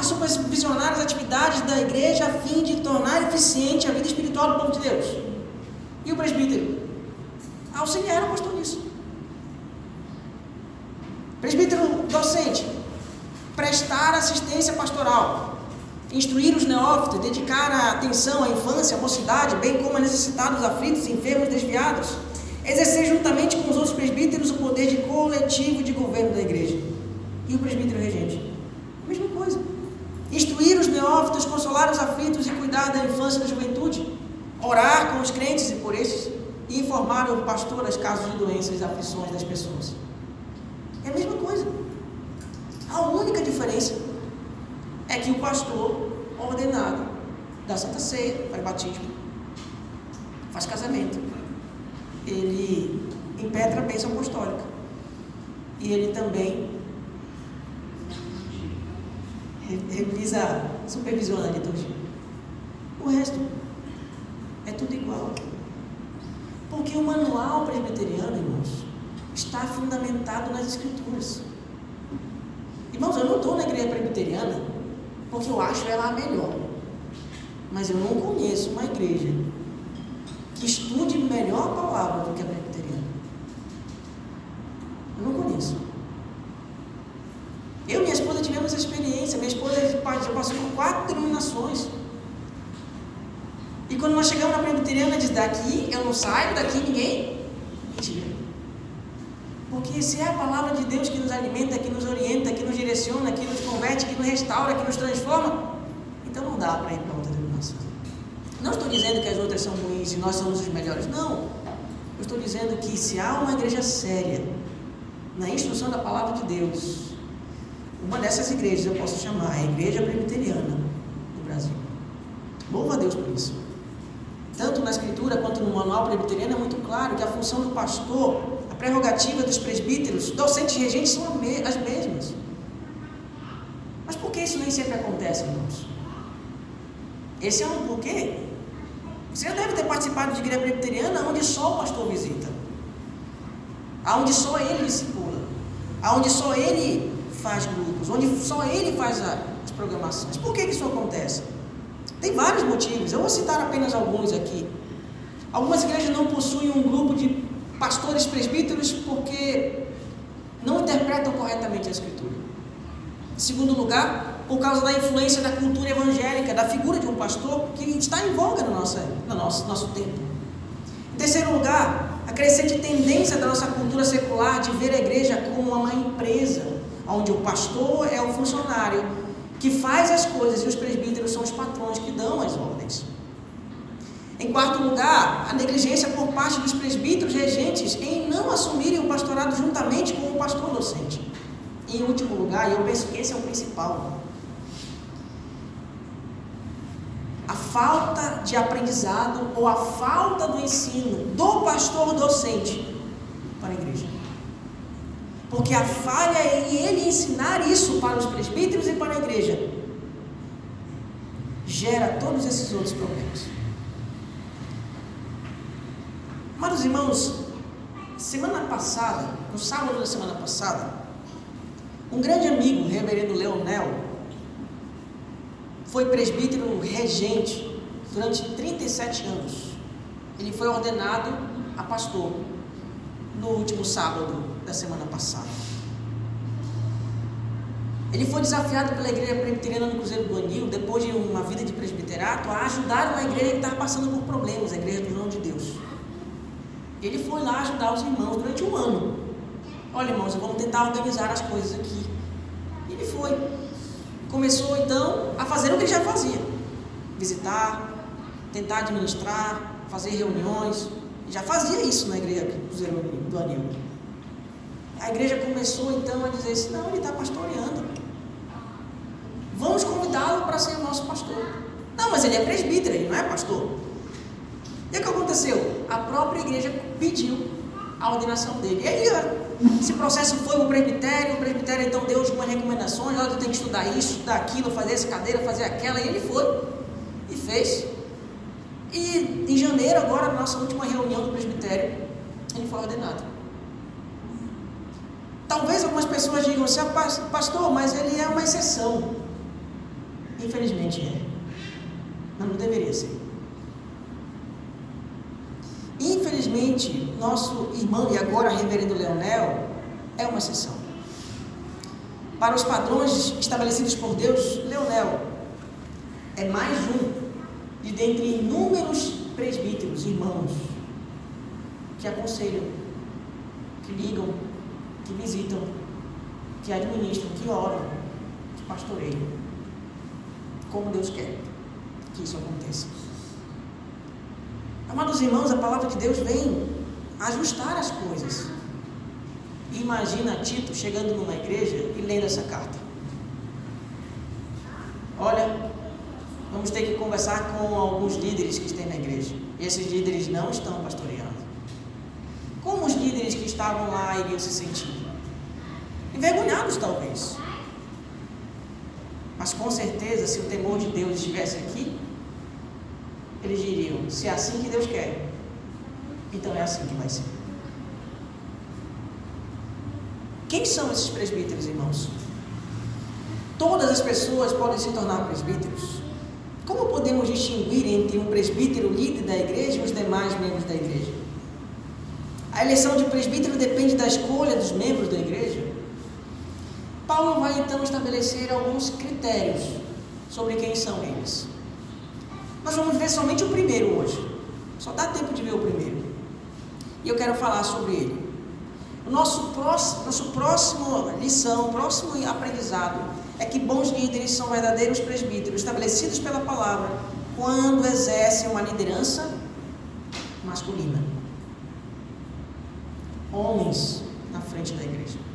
E supervisionar as atividades da igreja a fim de tornar eficiente a vida espiritual do povo de Deus. E o presbítero? Auxiliar o pastor nisso. Presbítero docente, prestar assistência pastoral, instruir os neófitos, dedicar a atenção à infância, à mocidade, bem como a necessitados, aflitos, enfermos, desviados, exercer juntamente com os outros presbíteros o poder de coletivo de governo da igreja. E o presbítero regente? Instruir os neófitos, consolar os aflitos e cuidar da infância e da juventude. Orar com os crentes e por esses. E informar o pastor das casos de doenças e aflições das pessoas. É a mesma coisa. A única diferença é que o pastor ordenado dá Santa Ceia, faz batismo, faz casamento, ele impetra a bênção apostólica e ele também revisa, supervisiona a liturgia. O resto é tudo igual. Porque o manual presbiteriano, irmãos, está fundamentado nas escrituras. Irmãos, eu não estou na igreja presbiteriana porque eu acho ela a melhor. Mas eu não conheço uma igreja que estude melhor a palavra do que a presbiteriana. Eu não conheço. Eu e minha esposa tivemos essa experiência. Minha esposa já passou por quatro denominações. E quando nós chegamos na presbiteriana, diz: daqui eu não saio, daqui ninguém. Mentira. Porque se é a palavra de Deus que nos alimenta, que nos orienta, que nos direciona, que nos converte, que nos restaura, que nos transforma, então não dá para ir para outra denominação. Não estou dizendo que as outras são ruins e nós somos os melhores. Não. Eu estou dizendo que se há uma igreja séria na instrução da palavra de Deus, uma dessas igrejas eu posso chamar a Igreja Presbiteriana do Brasil. Louva a Deus por isso. Tanto na Escritura quanto no Manual Presbiteriano é muito claro que a função do pastor, a prerrogativa dos presbíteros, docentes e regentes são as mesmas. Mas por que isso nem sempre acontece, irmãos? Esse é um porquê. Você deve ter participado de igreja presbiteriana onde só o pastor visita. Aonde só ele discipula. Aonde só ele faz grupos, onde só ele faz as programações. Por que isso acontece? Tem vários motivos, eu vou citar apenas alguns aqui. Algumas igrejas não possuem um grupo de pastores presbíteros porque não interpretam corretamente a Escritura. Em segundo lugar, por causa da influência da cultura evangélica, da figura de um pastor que está em voga no nosso, no nosso, nosso tempo. Em terceiro lugar, a crescente tendência da nossa cultura secular de ver a igreja como uma empresa, onde o pastor é o funcionário que faz as coisas e os presbíteros são os patrões que dão as ordens. Em quarto lugar, a negligência por parte dos presbíteros regentes em não assumirem o pastorado juntamente com o pastor docente. Em último lugar, e eu penso que esse é o principal, a falta de aprendizado ou a falta do ensino do pastor docente para a igreja. Porque a falha é ele ensinar isso para os presbíteros e para a igreja. Gera todos esses outros problemas. Mas, irmãos, semana passada, no sábado da semana passada, um grande amigo, o reverendo Leonel, foi presbítero regente durante 37 anos. Ele foi ordenado a pastor no último sábado da semana passada. Ele foi desafiado pela igreja presbiteriana no Cruzeiro do Anil, depois de uma vida de presbiterato, a ajudar uma igreja que estava passando por problemas, a igreja do João de Deus. Ele foi lá ajudar os irmãos durante um ano. Olha, irmãos, vamos tentar organizar as coisas aqui. Ele foi. Começou então a fazer o que ele já fazia: visitar, tentar administrar, fazer reuniões. Já fazia isso na igreja do Anil. A igreja começou então a dizer assim: não, ele está pastoreando. Vamos convidá-lo para ser o nosso pastor. Não, mas ele é presbítero, ele não é pastor. E o que aconteceu? A própria igreja pediu a ordenação dele. E aí, esse processo foi para o presbitério, o presbitério então deu algumas recomendações: olha, tu tem que estudar isso, estudar aquilo, fazer essa cadeira, fazer aquela. E ele foi e fez. E em janeiro, agora, na nossa última reunião do presbitério, ele foi ordenado. Talvez algumas pessoas digam assim, ah, pastor, mas ele é uma exceção. Infelizmente é. Mas não deveria ser. Infelizmente, nosso irmão e agora reverendo Leonel é uma exceção. Para os padrões estabelecidos por Deus, Leonel é mais um de dentre inúmeros presbíteros, irmãos, que aconselham, que ligam, que visitam, que administram, que oram, que pastoreiam, como Deus quer que isso aconteça. Amados irmãos, a palavra de Deus vem ajustar as coisas. Imagina Tito chegando numa igreja e lendo essa carta. Olha, vamos ter que conversar com alguns líderes que estão na igreja. Esses líderes não estão pastoreando. Como os líderes que estavam lá iriam se sentir? Envergonhados, talvez. Mas com certeza, se o temor de Deus estivesse aqui, eles diriam: se é assim que Deus quer, então é assim que vai ser. Quem são esses presbíteros, irmãos? Todas as pessoas podem se tornar presbíteros. Como podemos distinguir entre um presbítero líder da igreja e os demais membros da igreja? A eleição de presbítero depende da escolha dos membros da igreja. Paulo vai então estabelecer alguns critérios sobre quem são eles. Nós vamos ver somente o primeiro hoje. Só dá tempo de ver o primeiro. E eu quero falar sobre ele. O nosso próximo, nosso próximo lição, próximo aprendizado é que bons líderes são verdadeiros presbíteros, estabelecidos pela palavra, quando exercem uma liderança masculina. Homens na frente da igreja.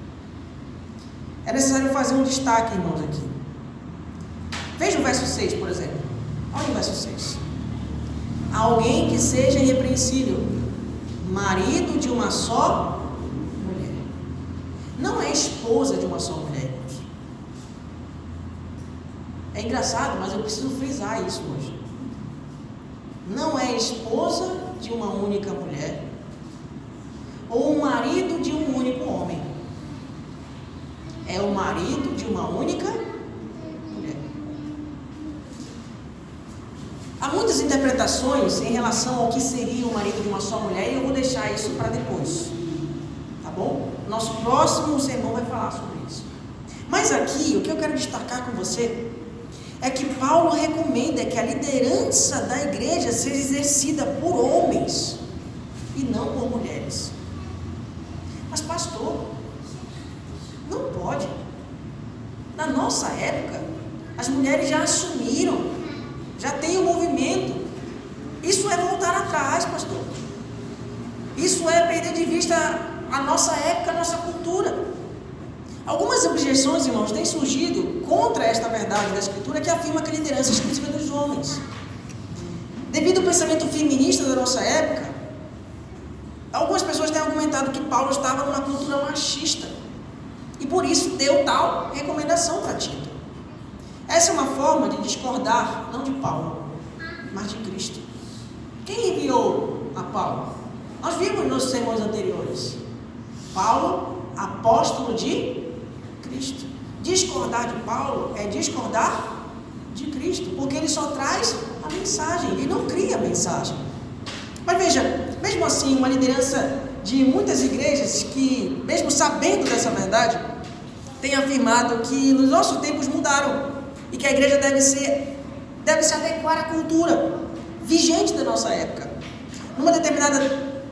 É necessário fazer um destaque, irmãos, aqui. Veja o verso 6, por exemplo. Olha o verso 6. Alguém que seja irrepreensível, marido de uma só mulher. Não é esposa de uma só mulher. É engraçado, mas eu preciso frisar isso hoje. Não é esposa de uma única mulher ou o marido de um único homem. É o marido de uma única Há muitas interpretações em relação ao que seria o marido de uma só mulher e eu vou deixar isso para depois. Tá bom? Nosso próximo sermão vai falar sobre isso. Mas aqui, o que eu quero destacar com você é que Paulo recomenda que a liderança da igreja seja exercida por homens e não por mulheres. Mas, pastor, pode. Na nossa época, as mulheres já assumiram já tem o um movimento. Isso é voltar atrás, pastor. Isso é perder de vista a nossa época, a nossa cultura. Algumas objeções, irmãos, têm surgido contra esta verdade da Escritura que afirma que a liderança é exclusiva dos homens. Devido ao pensamento feminista da nossa época, algumas pessoas têm argumentado que Paulo estava numa cultura machista e por isso deu tal recomendação para Tito. Essa é uma forma de discordar, não de Paulo, mas de Cristo. Quem enviou a Paulo? Nós vimos nos sermões anteriores. Paulo, apóstolo de Cristo. Discordar de Paulo é discordar de Cristo, porque ele só traz a mensagem, ele não cria a mensagem. Mas veja, mesmo assim, uma liderança de muitas igrejas que, mesmo sabendo dessa verdade, tem afirmado que nos nossos tempos mudaram e que a igreja deve ser deve se adequar à cultura vigente da nossa época. Numa determinada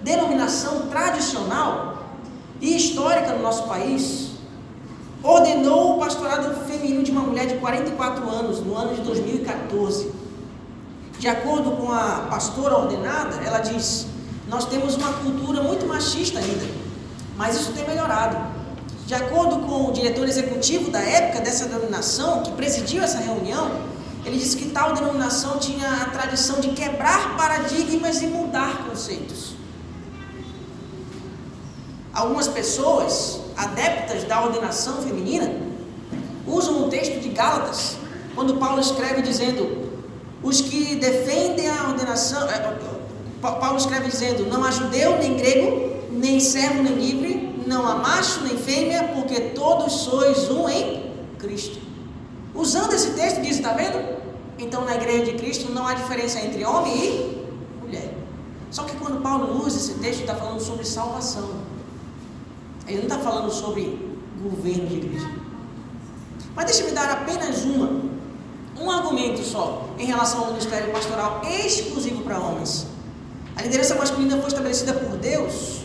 denominação tradicional e histórica no nosso país, ordenou o pastorado feminino de uma mulher de 44 anos no ano de 2014. De acordo com a pastora ordenada, ela diz: Nós temos uma cultura muito machista ainda, mas isso tem melhorado. De acordo com o diretor executivo da época dessa denominação, que presidiu essa reunião, ele disse que tal denominação tinha a tradição de quebrar paradigmas e mudar conceitos. Algumas pessoas, adeptas da ordenação feminina, usam o texto de Gálatas, quando Paulo escreve dizendo: os que defendem a ordenação, é, Paulo escreve dizendo: não há judeu nem grego, nem servo nem livre, não há macho nem fêmea, porque todos sois um em Cristo. Usando esse texto, diz: está vendo? Então na igreja de Cristo não há diferença entre homem e mulher. Só que quando Paulo usa esse texto, está falando sobre salvação. Ele não está falando sobre governo de igreja. Mas deixa-me dar apenas uma, um argumento só em relação ao ministério pastoral exclusivo para homens. A liderança masculina foi estabelecida por Deus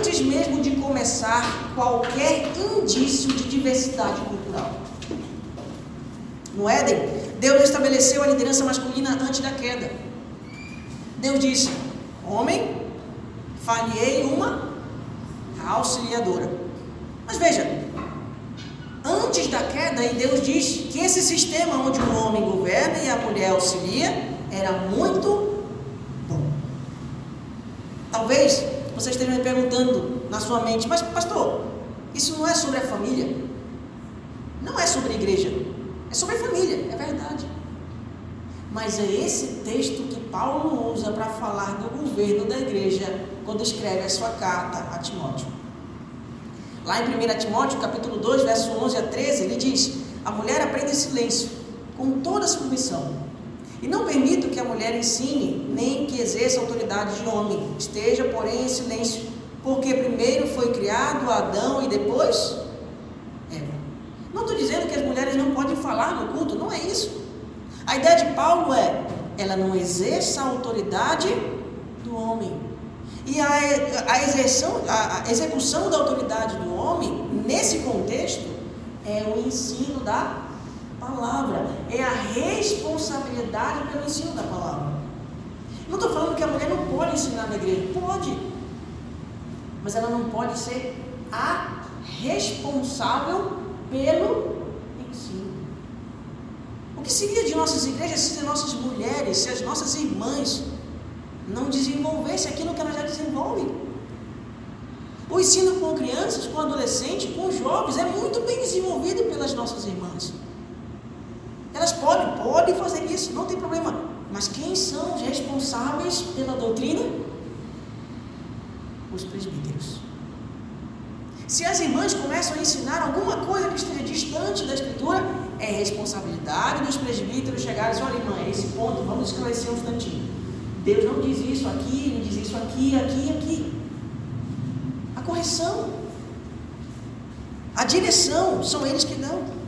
antes mesmo de começar qualquer indício de diversidade cultural. No Éden, Deus estabeleceu a liderança masculina antes da queda. Deus disse: Homem, falhei uma auxiliadora. Mas veja, antes da queda, Deus diz que esse sistema onde o homem governa e a mulher auxilia era muito bom. Talvez você esteja me perguntando na sua mente, mas pastor, isso não é sobre a família? Não é sobre a igreja, é sobre a família, é verdade. Mas é esse texto que Paulo usa para falar do governo da igreja quando escreve a sua carta a Timóteo. Lá em 1 Timóteo, capítulo 2, verso 11 a 13, ele diz: A mulher aprende silêncio, com toda submissão. E não permito que a mulher ensine, nem que exerça autoridade de homem. Esteja, porém, em silêncio, porque primeiro foi criado Adão e depois Eva. Não estou dizendo que as mulheres não podem falar no culto, não é isso. A ideia de Paulo é: ela não exerça a autoridade do homem. E a, a, exerção, a, a execução da autoridade do homem, nesse contexto, é o ensino da palavra, é a responsabilidade pelo ensino da palavra. Não estou falando que a mulher não pode ensinar na igreja, pode, mas ela não pode ser a responsável pelo ensino. O que seria de nossas igrejas se as nossas mulheres, se as nossas irmãs não desenvolvesse aquilo que ela já desenvolve. O ensino com crianças, com adolescentes, com jovens é muito bem desenvolvido pelas nossas irmãs. Elas podem, podem fazer isso, não tem problema. Mas quem são os responsáveis pela doutrina? Os presbíteros. Se as irmãs começam a ensinar alguma coisa que esteja distante da escritura, é responsabilidade dos presbíteros chegarem e dizer, olha irmã, é esse ponto, vamos esclarecer um instantinho. Deus não diz isso aqui, não diz isso aqui, aqui, aqui. A correção, a direção, são eles que dão.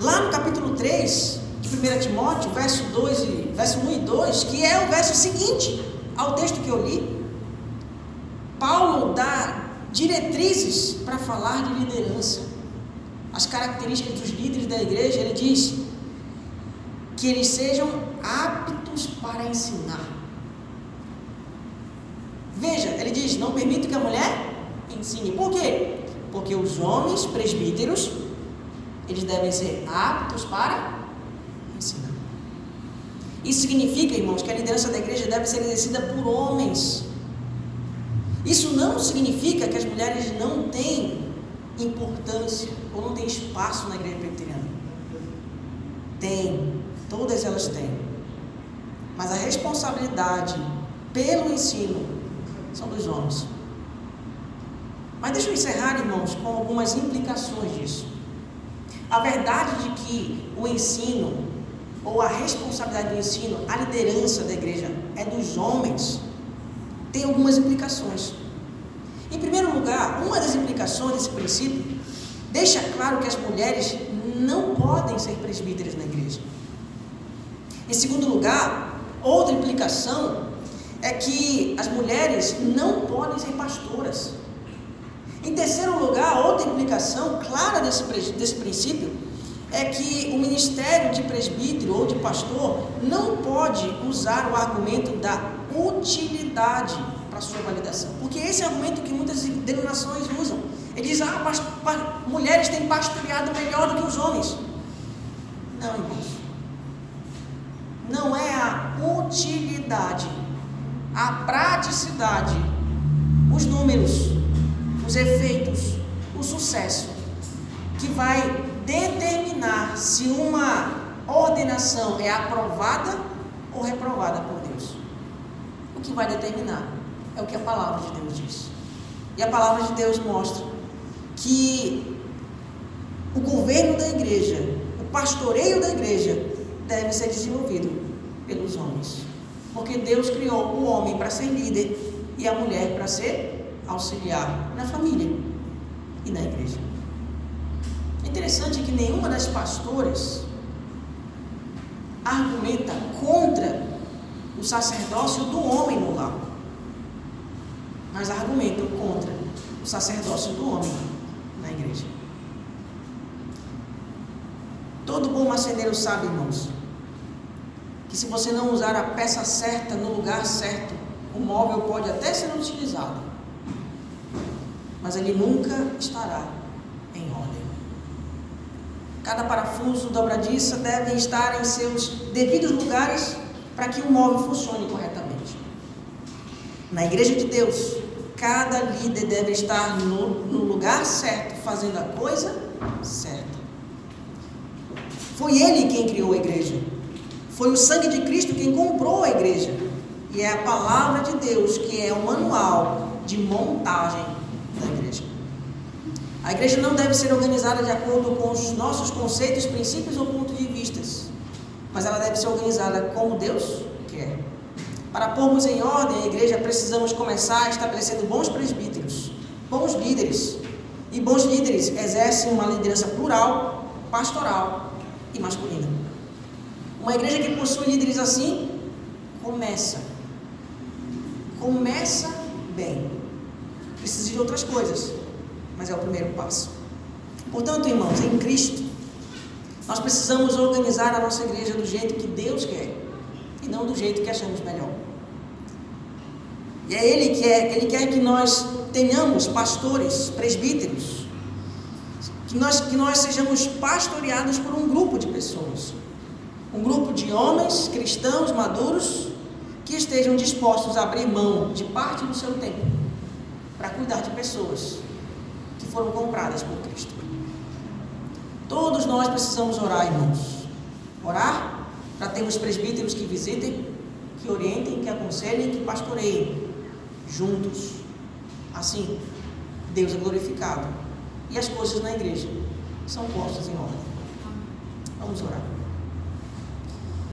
Lá no capítulo 3 de 1 Timóteo, verso, 2 e, verso 1 e 2, que é o verso seguinte ao texto que eu li, Paulo dá diretrizes para falar de liderança. As características dos líderes da igreja, ele diz que eles sejam aptos para ensinar. Veja, ele diz: não permito que a mulher ensine. Por quê? Porque os homens presbíteros, eles devem ser aptos para ensinar. Isso significa, irmãos, que a liderança da igreja deve ser exercida por homens. Isso não significa que as mulheres não têm importância ou não têm espaço na igreja presbiteriana. Tem, todas elas têm. Mas a responsabilidade pelo ensino são dos homens. Mas deixa eu encerrar, irmãos, com algumas implicações disso. A verdade de que o ensino, ou a responsabilidade do ensino, a liderança da igreja é dos homens, tem algumas implicações. Em primeiro lugar, uma das implicações desse princípio deixa claro que as mulheres não podem ser presbíteras na igreja. Em segundo lugar, Outra implicação é que as mulheres não podem ser pastoras. Em terceiro lugar, outra implicação clara desse, desse princípio é que o ministério de presbítero ou de pastor não pode usar o argumento da utilidade para sua validação. Porque esse é o argumento que muitas denominações usam. Eles dizem, ah, mulheres têm pastoreado melhor do que os homens. Não, irmãos não é a utilidade, a praticidade, os números, os efeitos, o sucesso, que vai determinar se uma ordenação é aprovada ou reprovada por Deus. O que vai determinar É o que a palavra de Deus diz. E a palavra de Deus mostra que o governo da igreja, o pastoreio da igreja, deve ser desenvolvido pelos homens. Porque Deus criou o homem para ser líder e a mulher para ser auxiliar na família e na igreja. É interessante que nenhuma das pastoras argumenta contra o sacerdócio do homem no lar, mas argumentam contra o sacerdócio do homem na igreja. Todo bom marceneiro sabe, irmãos, que se você não usar a peça certa no lugar certo, o móvel pode até ser utilizado, mas ele nunca estará em ordem. Cada parafuso dobradiça deve estar em seus devidos lugares para que o móvel funcione corretamente. Na igreja de Deus, cada líder deve estar no, no lugar certo, fazendo a coisa certa. Foi ele quem criou a igreja. Foi o sangue de Cristo quem comprou a igreja. E é a palavra de Deus que é o manual de montagem. A igreja não deve ser organizada de acordo com os nossos conceitos, princípios ou pontos de vista, mas ela deve ser organizada como Deus quer. Para pormos em ordem a igreja, precisamos começar estabelecendo bons presbíteros, bons líderes. E bons líderes exercem uma liderança plural, pastoral e masculina. Uma igreja que possui líderes assim, começa. Começa bem. Precisa de outras coisas, mas é o primeiro passo. Portanto, irmãos, em Cristo, nós precisamos organizar a nossa igreja do jeito que Deus quer e não do jeito que achamos melhor. E é Ele que é, Ele quer que nós tenhamos pastores, presbíteros, que nós, que nós sejamos pastoreados por um grupo de pessoas um grupo de homens cristãos maduros que estejam dispostos a abrir mão de parte do seu tempo para cuidar de pessoas foram compradas por Cristo. Todos nós precisamos orar, irmãos. Orar para termos presbíteros que visitem, que orientem, que aconselhem, que pastoreiem juntos. Assim, Deus é glorificado e as coisas na igreja são postas em ordem. Vamos orar.